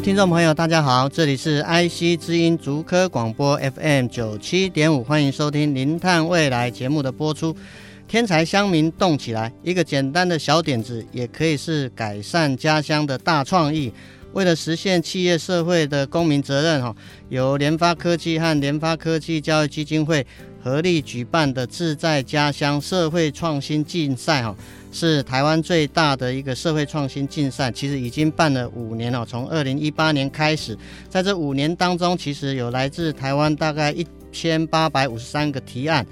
听众朋友，大家好，这里是 IC 之音竹科广播 FM 九七点五，欢迎收听《零碳未来》节目的播出。天才乡民动起来，一个简单的小点子，也可以是改善家乡的大创意。为了实现企业社会的公民责任，哈，由联发科技和联发科技教育基金会合力举办的“志在家乡”社会创新竞赛，哈。是台湾最大的一个社会创新竞赛，其实已经办了五年了。从二零一八年开始，在这五年当中，其实有来自台湾大概一千八百五十三个提案，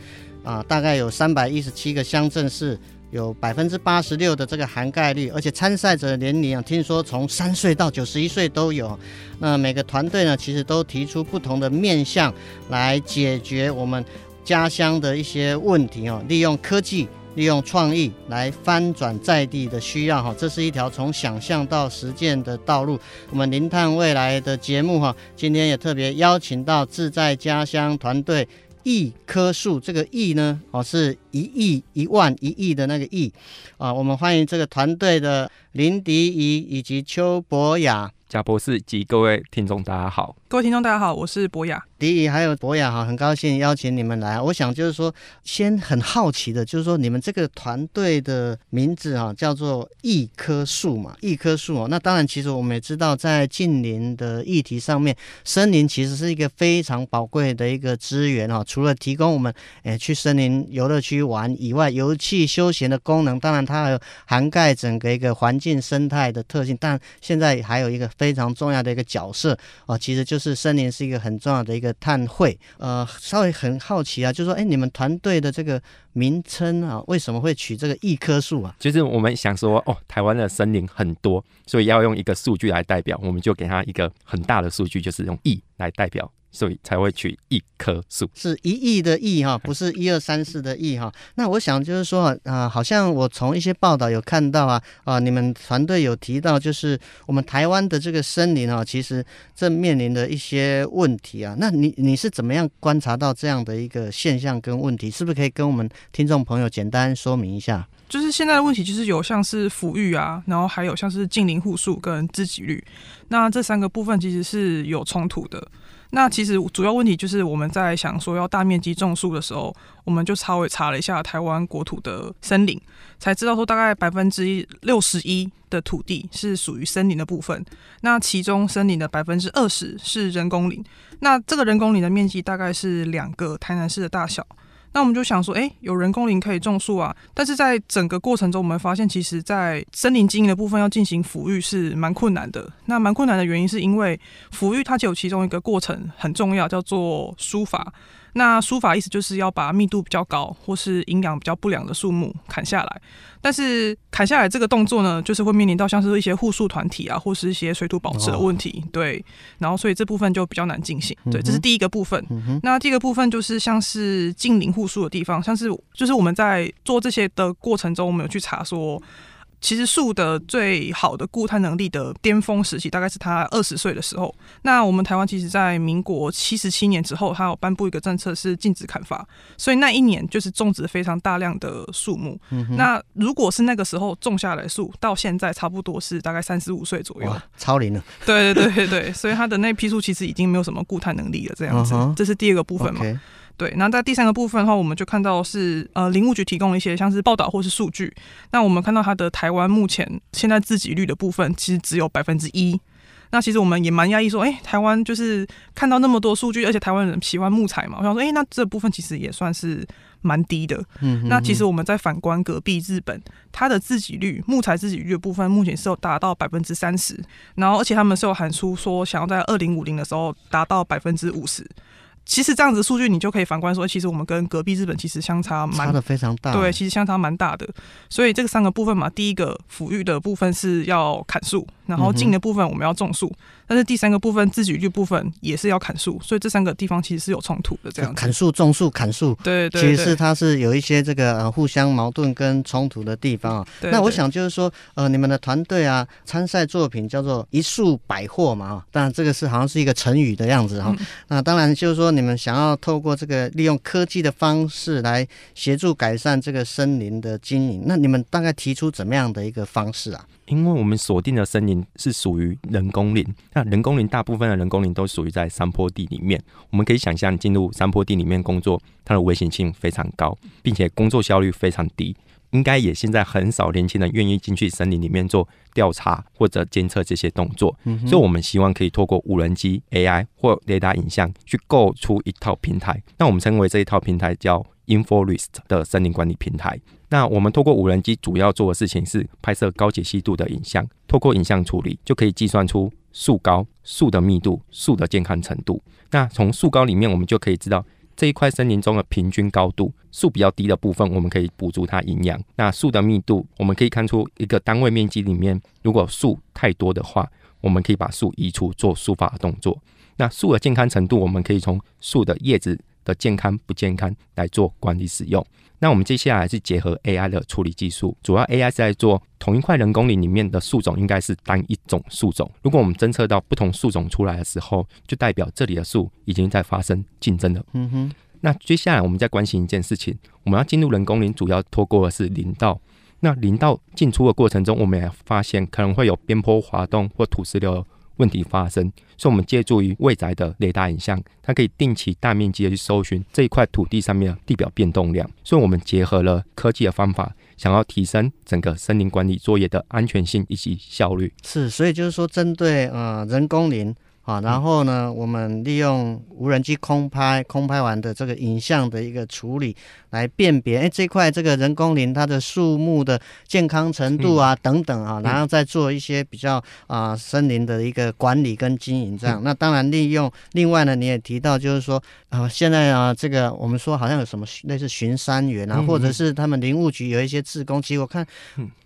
啊，大概有三百一十七个乡镇市，有百分之八十六的这个涵盖率，而且参赛者的年龄啊，听说从三岁到九十一岁都有。那每个团队呢，其实都提出不同的面向来解决我们家乡的一些问题哦，利用科技。利用创意来翻转在地的需要，哈，这是一条从想象到实践的道路。我们零探未来的节目，哈，今天也特别邀请到自在家乡团队一棵树，这个亿呢，哦，是一亿、一万、一亿的那个亿，啊，我们欢迎这个团队的林迪怡以及邱博雅。贾博士及各位听众，大家好。各位听众，大家好，我是博雅。迪仪还有博雅哈，很高兴邀请你们来。我想就是说，先很好奇的，就是说你们这个团队的名字哈，叫做一棵树嘛，一棵树哦。那当然，其实我们也知道，在近邻的议题上面，森林其实是一个非常宝贵的一个资源哈。除了提供我们诶去森林游乐区玩以外，游憩休闲的功能，当然它还有涵盖整个一个环境生态的特性。但现在还有一个。非常重要的一个角色啊，其实就是森林是一个很重要的一个碳汇。呃，稍微很好奇啊，就说，哎，你们团队的这个名称啊，为什么会取这个一棵树啊？就是我们想说，哦，台湾的森林很多，所以要用一个数据来代表，我们就给它一个很大的数据，就是用亿来代表。所以才会取一棵树，是一亿的亿哈，不是一二三四的亿哈。那我想就是说啊、呃，好像我从一些报道有看到啊啊、呃，你们团队有提到，就是我们台湾的这个森林啊，其实正面临的一些问题啊。那你你是怎么样观察到这样的一个现象跟问题？是不是可以跟我们听众朋友简单说明一下？就是现在的问题，就是有像是抚育啊，然后还有像是近邻户数跟自给率，那这三个部分其实是有冲突的。那其实主要问题就是我们在想说要大面积种树的时候，我们就稍微查了一下台湾国土的森林，才知道说大概百分之六十一的土地是属于森林的部分。那其中森林的百分之二十是人工林，那这个人工林的面积大概是两个台南市的大小。那我们就想说，哎，有人工林可以种树啊，但是在整个过程中，我们发现其实，在森林经营的部分要进行抚育是蛮困难的。那蛮困难的原因是因为抚育它就有其中一个过程很重要，叫做书法。那疏伐意思就是要把密度比较高或是营养比较不良的树木砍下来，但是砍下来这个动作呢，就是会面临到像是一些护树团体啊，或是一些水土保持的问题，哦、对，然后所以这部分就比较难进行，对，这是第一个部分。嗯、那第二个部分就是像是近邻护树的地方，像是就是我们在做这些的过程中，我们有去查说。其实树的最好的固碳能力的巅峰时期，大概是它二十岁的时候。那我们台湾其实，在民国七十七年之后，它有颁布一个政策，是禁止砍伐，所以那一年就是种植非常大量的树木。嗯、那如果是那个时候种下来的树，到现在差不多是大概三十五岁左右，超龄了。对对对对对，所以它的那批树其实已经没有什么固碳能力了。这样子，这是第二个部分嘛。Okay 对，那在第三个部分的话，我们就看到是呃林务局提供了一些像是报道或是数据。那我们看到它的台湾目前现在自给率的部分其实只有百分之一。那其实我们也蛮压抑说，哎，台湾就是看到那么多数据，而且台湾人喜欢木材嘛，我想说，哎，那这部分其实也算是蛮低的。嗯哼哼。那其实我们在反观隔壁日本，它的自给率木材自给率的部分目前是有达到百分之三十，然后而且他们是有喊出说想要在二零五零的时候达到百分之五十。其实这样子数据，你就可以反观说，其实我们跟隔壁日本其实相差蛮差的非常大。对，其实相差蛮大的。所以这个三个部分嘛，第一个抚育的部分是要砍树，然后茎的部分我们要种树，嗯、但是第三个部分自给率部分也是要砍树，所以这三个地方其实是有冲突的。这样砍树、种树、砍树，对，对，对，其实是它是有一些这个呃互相矛盾跟冲突的地方啊。那我想就是说，呃，你们的团队啊，参赛作品叫做一树百货嘛，当然这个是好像是一个成语的样子哈。嗯、那当然就是说。你们想要透过这个利用科技的方式来协助改善这个森林的经营，那你们大概提出怎么样的一个方式啊？因为我们锁定的森林是属于人工林，那人工林大部分的人工林都属于在山坡地里面。我们可以想象进入山坡地里面工作，它的危险性非常高，并且工作效率非常低。应该也现在很少年轻人愿意进去森林里面做调查或者监测这些动作，嗯、所以我们希望可以透过无人机、AI 或雷达影像去构出一套平台。那我们称为这一套平台叫 InForest 的森林管理平台。那我们透过无人机主要做的事情是拍摄高解析度的影像，透过影像处理就可以计算出树高、树的密度、树的健康程度。那从树高里面，我们就可以知道。这一块森林中的平均高度，树比较低的部分，我们可以补足它营养。那树的密度，我们可以看出一个单位面积里面，如果树太多的话，我们可以把树移除做疏伐的动作。那树的健康程度，我们可以从树的叶子的健康不健康来做管理使用。那我们接下来是结合 AI 的处理技术，主要 AI 是在做同一块人工林里面的树种应该是单一种树种。如果我们侦测到不同树种出来的时候，就代表这里的树已经在发生竞争了。嗯哼。那接下来我们再关心一件事情，我们要进入人工林，主要透过的是林道。那林道进出的过程中，我们也发现可能会有边坡滑动或土石流。问题发生，所以我们借助于未来的雷达影像，它可以定期大面积的去搜寻这一块土地上面的地表变动量。所以，我们结合了科技的方法，想要提升整个森林管理作业的安全性以及效率。是，所以就是说，针对呃人工林。啊，然后呢，我们利用无人机空拍，空拍完的这个影像的一个处理，来辨别，哎，这块这个人工林它的树木的健康程度啊，等等啊，然后再做一些比较啊森林的一个管理跟经营这样。那当然利用，另外呢，你也提到就是说，啊，现在啊，这个我们说好像有什么类似巡山员啊，或者是他们林务局有一些志工，其实我看，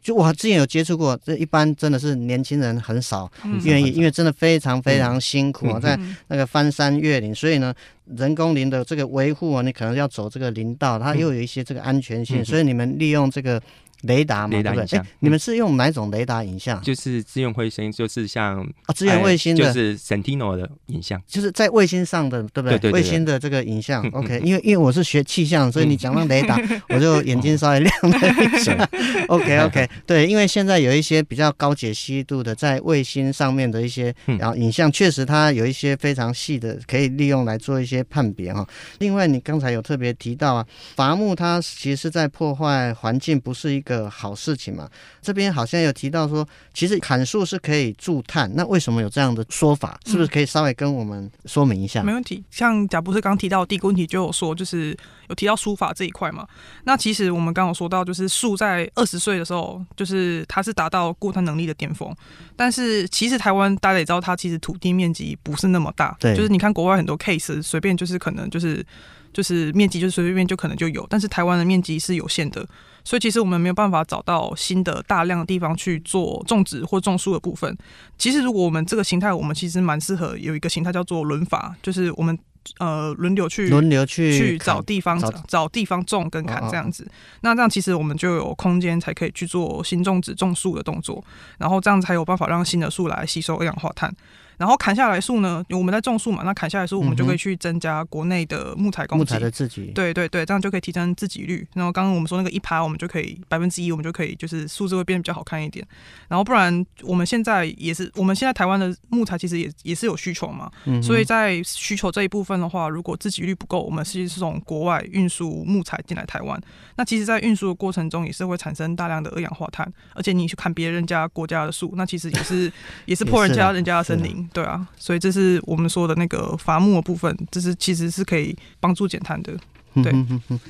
就我之前有接触过，这一般真的是年轻人很少愿意，因为真的非常非常。辛苦啊，在那个翻山越岭，所以呢，人工林的这个维护啊，你可能要走这个林道，它又有一些这个安全性，所以你们利用这个。雷达嘛，对不对？哎，你们是用哪种雷达影像？就是资源卫星，就是像啊，资源卫星的，就是 Sentinel 的影像，就是在卫星上的，对不对？对卫星的这个影像，OK。因为因为我是学气象，所以你讲到雷达，我就眼睛稍微亮了一下。OK OK，对，因为现在有一些比较高解析度的在卫星上面的一些然后影像，确实它有一些非常细的，可以利用来做一些判别哈。另外，你刚才有特别提到啊，伐木它其实是在破坏环境，不是一个好事情嘛，这边好像有提到说，其实砍树是可以助碳，那为什么有这样的说法？是不是可以稍微跟我们说明一下？嗯、没问题。像贾博士刚提到的第一个问题，就有说就是有提到书法这一块嘛。那其实我们刚刚有说到，就是树在二十岁的时候，就是它是达到固碳能力的巅峰。但是其实台湾大家也知道，它其实土地面积不是那么大。对，就是你看国外很多 case，随便就是可能就是就是面积就是随随便便就可能就有，但是台湾的面积是有限的。所以其实我们没有办法找到新的大量的地方去做种植或种树的部分。其实如果我们这个形态，我们其实蛮适合有一个形态叫做轮法，就是我们呃轮流去轮流去去找地方找，找地方种跟砍这样子。哦哦那这样其实我们就有空间才可以去做新种植种树的动作，然后这样才有办法让新的树来吸收二氧化碳。然后砍下来树呢，我们在种树嘛，那砍下来树我们就可以去增加国内的木材供给。木材的自给。对对对，这样就可以提升自给率。然后刚刚我们说那个一趴，我们就可以百分之一，我们就可以就是数字会变得比较好看一点。然后不然我们现在也是，我们现在台湾的木材其实也也是有需求嘛。嗯。所以在需求这一部分的话，如果自给率不够，我们其实是从国外运输木材进来台湾。那其实，在运输的过程中也是会产生大量的二氧化碳，而且你去砍别人家国家的树，那其实也是也是 破人家人家的森林，对啊。所以这是我们说的那个伐木的部分，这是其实是可以帮助减碳的，对，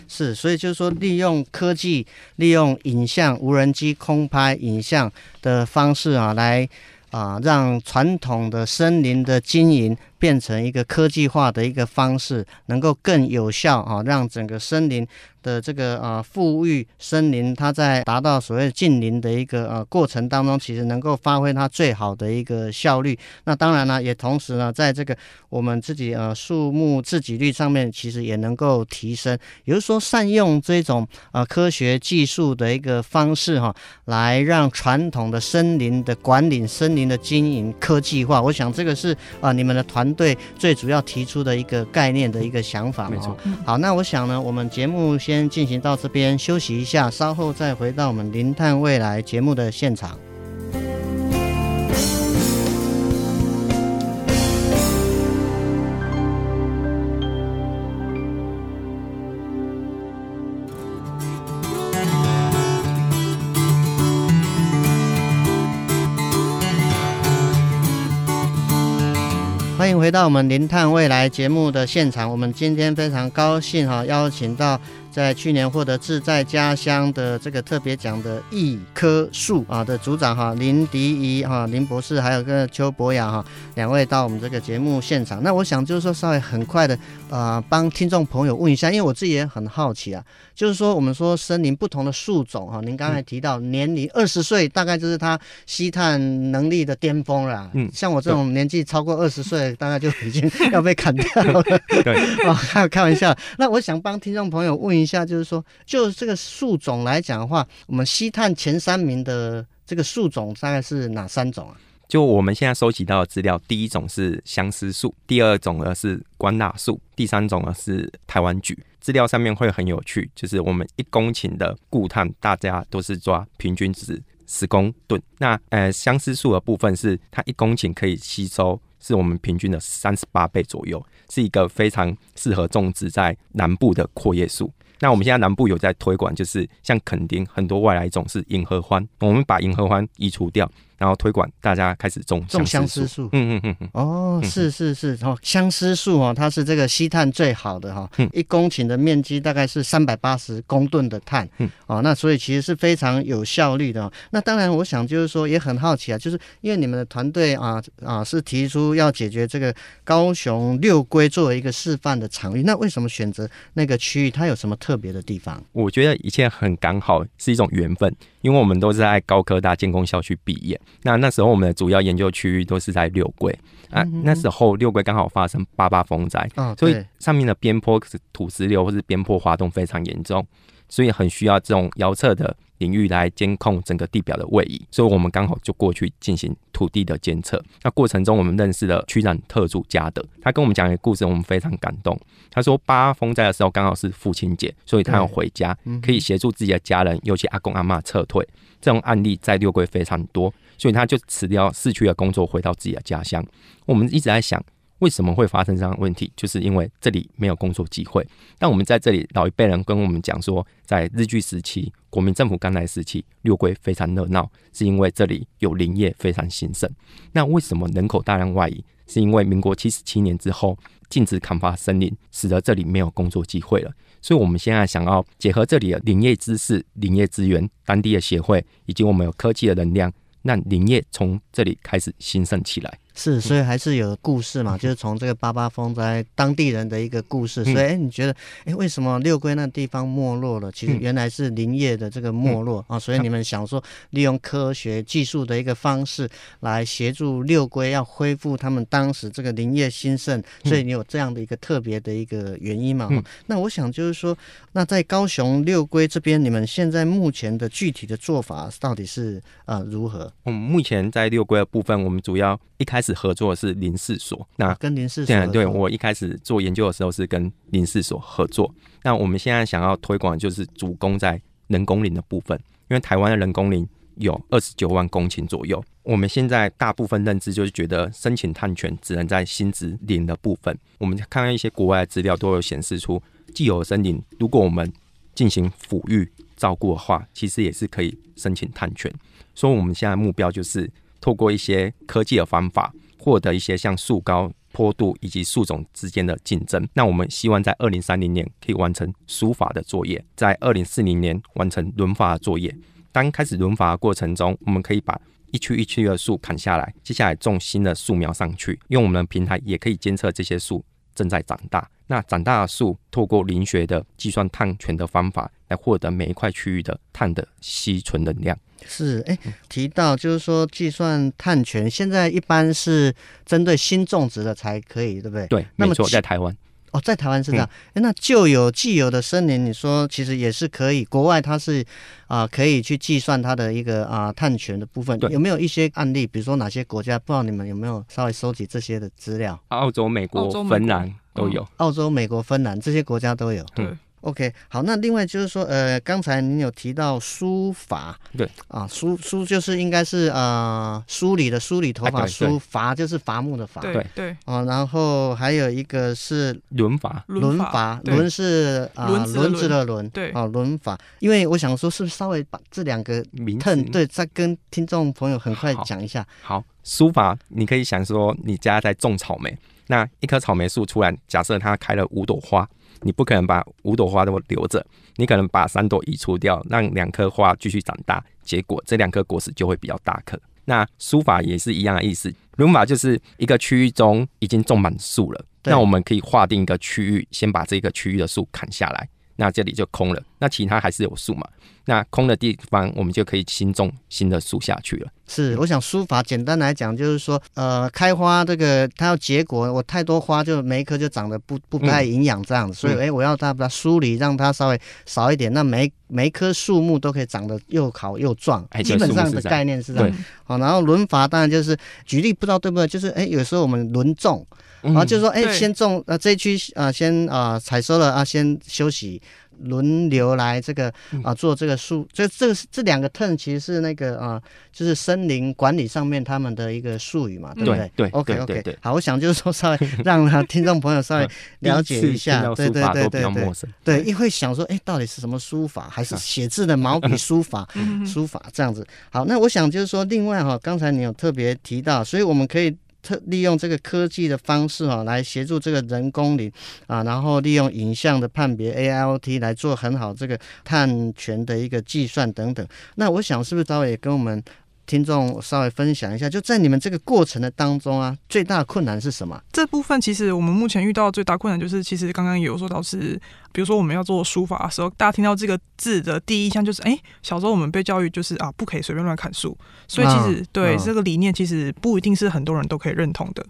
是，所以就是说，利用科技，利用影像、无人机空拍影像的方式啊，来啊，让传统的森林的经营变成一个科技化的一个方式，能够更有效啊，让整个森林的这个啊富裕森林，它在达到所谓近邻的一个呃过程当中，其实能够发挥它最好的一个效率。那当然呢，也同时呢，在这个我们自己呃树木自给率上面，其实也能够提升。也就是说，善用这种呃科学技术的一个方式哈，来让传统的森林的管理、森林的经营科技化。我想这个是啊、呃、你们的团队最主要提出的一个概念的一个想法。没错。好，那我想呢，我们节目。先进行到这边休息一下，稍后再回到我们《零碳未来》节目的现场。欢迎回到我们《零碳未来》节目的现场。我们今天非常高兴哈，邀请到。在去年获得志在家乡的这个特别奖的一棵树啊的组长哈林迪仪哈林博士，还有个邱博雅哈两位到我们这个节目现场。那我想就是说稍微很快的呃帮听众朋友问一下，因为我自己也很好奇啊，就是说我们说森林不同的树种哈，您刚才提到年龄二十岁大概就是它吸碳能力的巅峰了。嗯，像我这种年纪超过二十岁，大概就已经要被砍掉了。对，啊，还有开玩笑。那我想帮听众朋友问一一下，就是说，就这个树种来讲的话，我们吸碳前三名的这个树种大概是哪三种啊？就我们现在收集到的资料，第一种是相思树，第二种呢是关蜡树，第三种呢是台湾櫸。资料上面会很有趣，就是我们一公顷的固碳，大家都是抓平均值十公吨。那呃，相思树的部分是它一公顷可以吸收，是我们平均的三十八倍左右。是一个非常适合种植在南部的阔叶树。那我们现在南部有在推广，就是像垦丁很多外来种是银河欢，我们把银河欢移除掉。然后推广大家开始种种相思树，嗯嗯嗯嗯，哦，是是是，然后相思树哦，它是这个吸碳最好的哈，嗯，一公顷的面积大概是三百八十公吨的碳，嗯，哦，那所以其实是非常有效率的。那当然，我想就是说也很好奇啊，就是因为你们的团队啊啊是提出要解决这个高雄六龟作为一个示范的场域，那为什么选择那个区域？它有什么特别的地方？我觉得一切很刚好，是一种缘分。因为我们都是在高科大建工校区毕业，那那时候我们的主要研究区域都是在六桂啊，那时候六桂刚好发生八八风灾，所以上面的边坡土石流或是边坡滑动非常严重，所以很需要这种遥测的。领域来监控整个地表的位移，所以我们刚好就过去进行土地的监测。那过程中，我们认识了区长特助嘉德，他跟我们讲一个故事，我们非常感动。他说，八风灾的时候刚好是父亲节，所以他要回家，可以协助自己的家人，尤其阿公阿妈撤退。这种案例在六龟非常多，所以他就辞掉市区的工作，回到自己的家乡。我们一直在想。为什么会发生这样的问题？就是因为这里没有工作机会。但我们在这里，老一辈人跟我们讲说，在日据时期、国民政府刚来时期，六龟非常热闹，是因为这里有林业非常兴盛。那为什么人口大量外移？是因为民国七十七年之后禁止砍伐森林，使得这里没有工作机会了。所以，我们现在想要结合这里的林业知识、林业资源、当地的协会，以及我们有科技的能量，让林业从这里开始兴盛起来。是，所以还是有故事嘛，就是从这个八八风灾当地人的一个故事。所以，哎，你觉得，哎，为什么六龟那地方没落了？其实原来是林业的这个没落啊。所以你们想说，利用科学技术的一个方式来协助六龟要恢复他们当时这个林业兴盛。所以你有这样的一个特别的一个原因嘛？那我想就是说，那在高雄六龟这边，你们现在目前的具体的做法到底是呃如何？我们目前在六龟的部分，我们主要一开始。合作的是林氏所，那跟林试所对，我一开始做研究的时候是跟林氏所合作。那我们现在想要推广的就是主攻在人工林的部分，因为台湾的人工林有二十九万公顷左右。我们现在大部分认知就是觉得申请探权只能在新植林的部分。我们看看一些国外的资料，都有显示出既有森林，如果我们进行抚育照顾的话，其实也是可以申请探权。所以我们现在目标就是。透过一些科技的方法，获得一些像树高、坡度以及树种之间的竞争。那我们希望在二零三零年可以完成疏伐的作业，在二零四零年完成轮伐的作业。当开始轮伐的过程中，我们可以把一区一区的树砍下来，接下来种新的树苗上去，用我们的平台也可以监测这些树正在长大。那长大的树，透过林学的计算碳权的方法，来获得每一块区域的碳的吸存能量。是，哎，提到就是说计算碳权，现在一般是针对新种植的才可以，对不对？对，那么没错，在台湾。哦，在台湾是这样。哎、嗯，那旧有既有的森林，你说其实也是可以。国外它是啊、呃，可以去计算它的一个啊、呃、碳权的部分。有没有一些案例？比如说哪些国家？不知道你们有没有稍微收集这些的资料？澳洲、美国、芬兰都有。澳洲、美国、芬兰这些国家都有。对。OK，好，那另外就是说，呃，刚才您有提到梳法，对。啊，梳梳就是应该是呃梳理的梳理头发，梳伐就是伐木的伐，对。对啊，然后还有一个是轮伐，轮伐，轮是啊轮子的轮，对。啊轮伐，因为我想说，是不是稍微把这两个名称对，再跟听众朋友很快讲一下。好，梳法，你可以想说，你家在种草莓，那一棵草莓树突然假设它开了五朵花。你不可能把五朵花都留着，你可能把三朵移除掉，让两棵花继续长大，结果这两颗果实就会比较大颗。那书法也是一样的意思，轮法就是一个区域中已经种满树了，那我们可以划定一个区域，先把这个区域的树砍下来，那这里就空了，那其他还是有树嘛。那空的地方，我们就可以新种新的树下去了。是，我想书法简单来讲，就是说，呃，开花这个它要结果，我太多花就每一棵就长得不不太营养这样子，嗯、所以哎、欸，我要它把它梳理，让它稍微少一点，那每每一棵树木都可以长得又好又壮。哎，基本上的概念是这样。对好，然后轮伐当然就是举例，不知道对不对？就是哎、欸，有时候我们轮种，然后就是说哎，欸、先种呃这一区啊，先啊采收了啊，先休息。轮流来这个啊做这个树，这这个这两个 term 其实是那个啊，就是森林管理上面他们的一个术语嘛，对不对？对，OK OK，好，我想就是说稍微让听众朋友稍微 了解一下，对对对对对，对，因为想说，哎，到底是什么书法，还是写字的毛笔书法？书法这样子。好，那我想就是说，另外哈，刚才你有特别提到，所以我们可以。特利用这个科技的方式啊，来协助这个人工林啊，然后利用影像的判别 AIoT 来做很好这个碳权的一个计算等等。那我想是不是稍微也跟我们听众稍微分享一下，就在你们这个过程的当中啊，最大的困难是什么？这部分其实我们目前遇到的最大困难就是，其实刚刚也有说到是，比如说我们要做书法的时候，大家听到这个字的第一印象就是，哎，小时候我们被教育就是啊，不可以随便乱砍树，所以其实、哦、对、哦、这个理念其实不一定是很多人都可以认同的。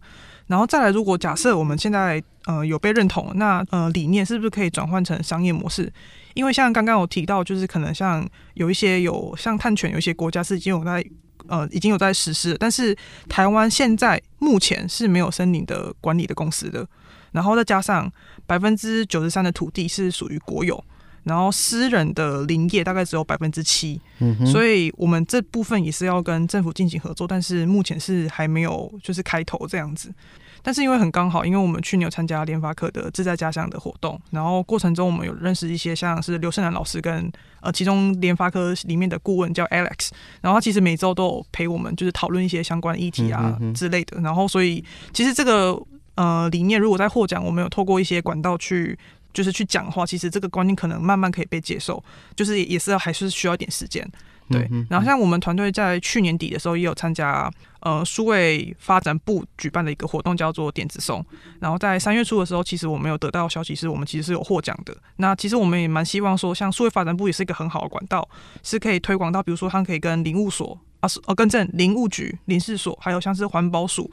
然后再来，如果假设我们现在呃有被认同，那呃理念是不是可以转换成商业模式？因为像刚刚有提到，就是可能像有一些有像碳权，有一些国家是已经有在。呃，已经有在实施，但是台湾现在目前是没有森林的管理的公司的，然后再加上百分之九十三的土地是属于国有，然后私人的林业大概只有百分之七，嗯，所以我们这部分也是要跟政府进行合作，但是目前是还没有就是开头这样子。但是因为很刚好，因为我们去年有参加联发科的自在家乡的活动，然后过程中我们有认识一些像是刘胜男老师跟呃其中联发科里面的顾问叫 Alex，然后他其实每周都有陪我们就是讨论一些相关议题啊之类的，然后所以其实这个呃理念如果在获奖，我们有透过一些管道去就是去讲的话，其实这个观念可能慢慢可以被接受，就是也是还是需要一点时间。对，然后像我们团队在去年底的时候也有参加，呃，数位发展部举办的一个活动，叫做电子松。然后在三月初的时候，其实我们有得到消息，是我们其实是有获奖的。那其实我们也蛮希望说，像数位发展部也是一个很好的管道，是可以推广到，比如说它可以跟林务所啊，呃，更正林务局、林事所，还有像是环保署。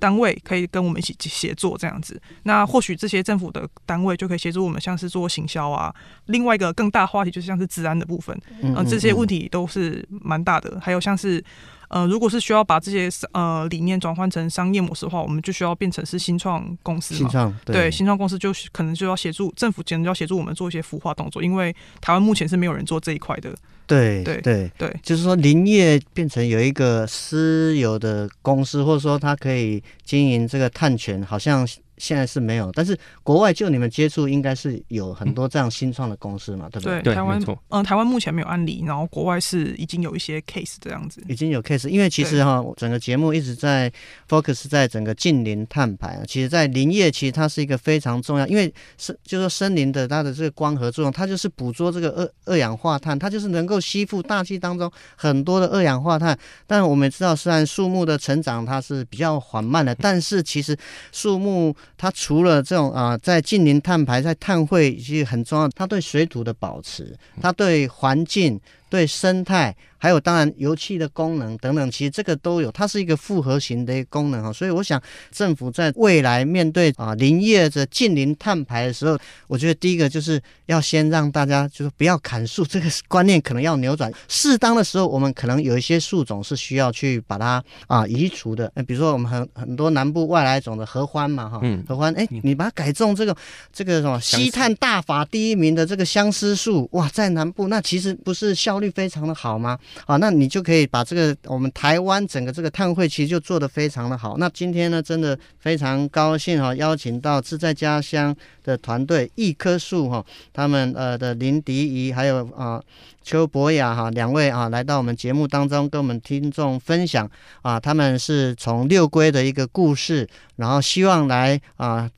单位可以跟我们一起协作这样子，那或许这些政府的单位就可以协助我们，像是做行销啊。另外一个更大话题就是像是治安的部分，嗯，这些问题都是蛮大的。还有像是，呃，如果是需要把这些呃理念转换成商业模式的话，我们就需要变成是新创公司嘛。新创对，对新创公司就可能就要协助政府，可能就要协助我们做一些孵化动作，因为台湾目前是没有人做这一块的。对对对。对，就是说林业变成有一个私有的公司，或者说它可以经营这个碳权，好像现在是没有，但是国外就你们接触，应该是有很多这样新创的公司嘛，嗯、对不对？对，台湾嗯，台湾目前没有案例，然后国外是已经有一些 case 这样子，已经有 case，因为其实哈，整个节目一直在 focus 在整个近邻碳排啊，其实，在林业其实它是一个非常重要，因为是就是说森林的它的这个光合作用，它就是捕捉这个二二氧化碳，它就是能够吸附大气当中很多的二氧化碳。但我们知道，虽然树木的成长它是比较缓慢的，但是其实树木它除了这种啊，在近邻碳排，在碳汇以及很重要，它对水土的保持，它对环境。对生态，还有当然油气的功能等等，其实这个都有，它是一个复合型的一个功能哈。所以我想，政府在未来面对啊林业的近邻碳排的时候，我觉得第一个就是要先让大家就是不要砍树，这个观念可能要扭转。适当的时候，我们可能有一些树种是需要去把它啊移除的。比如说我们很很多南部外来种的合欢嘛哈，合欢哎，你把它改种这个这个什么吸碳大法第一名的这个相思树，哇，在南部那其实不是效率非常的好吗？啊，那你就可以把这个我们台湾整个这个碳汇其实就做得非常的好。那今天呢，真的非常高兴哈，邀请到自在家乡的团队一棵树哈，他们呃的林迪仪还有啊邱博雅哈两位啊来到我们节目当中跟我们听众分享啊，他们是从六龟的一个故事，然后希望来啊。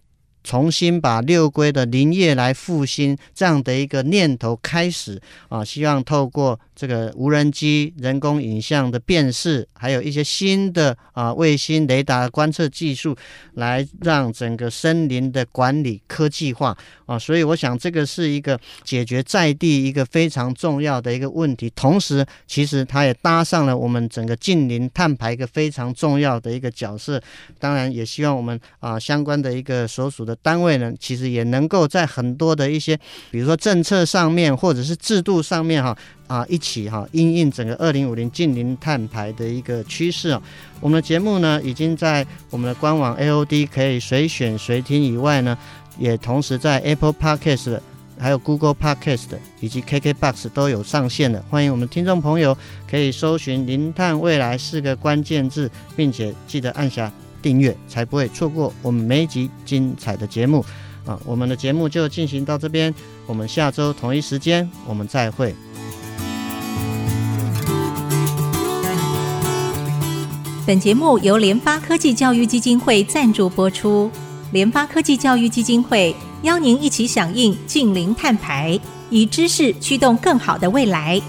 重新把六龟的林业来复兴这样的一个念头开始啊，希望透过这个无人机、人工影像的辨识，还有一些新的啊卫星雷达观测技术，来让整个森林的管理科技化啊。所以我想这个是一个解决在地一个非常重要的一个问题，同时其实它也搭上了我们整个近邻碳排一个非常重要的一个角色。当然也希望我们啊相关的一个所属的。单位呢，其实也能够在很多的一些，比如说政策上面，或者是制度上面，哈啊，一起哈，因应整个二零五零近零碳排的一个趋势啊。我们的节目呢，已经在我们的官网 AOD 可以随选随听以外呢，也同时在 Apple Podcast、还有 Google Podcast 以及 KKBox 都有上线了。欢迎我们听众朋友可以搜寻“零碳未来”四个关键字，并且记得按下。订阅才不会错过我们每一集精彩的节目啊！我们的节目就进行到这边，我们下周同一时间我们再会。本节目由联发科技教育基金会赞助播出，联发科技教育基金会邀您一起响应净零碳排，以知识驱动更好的未来。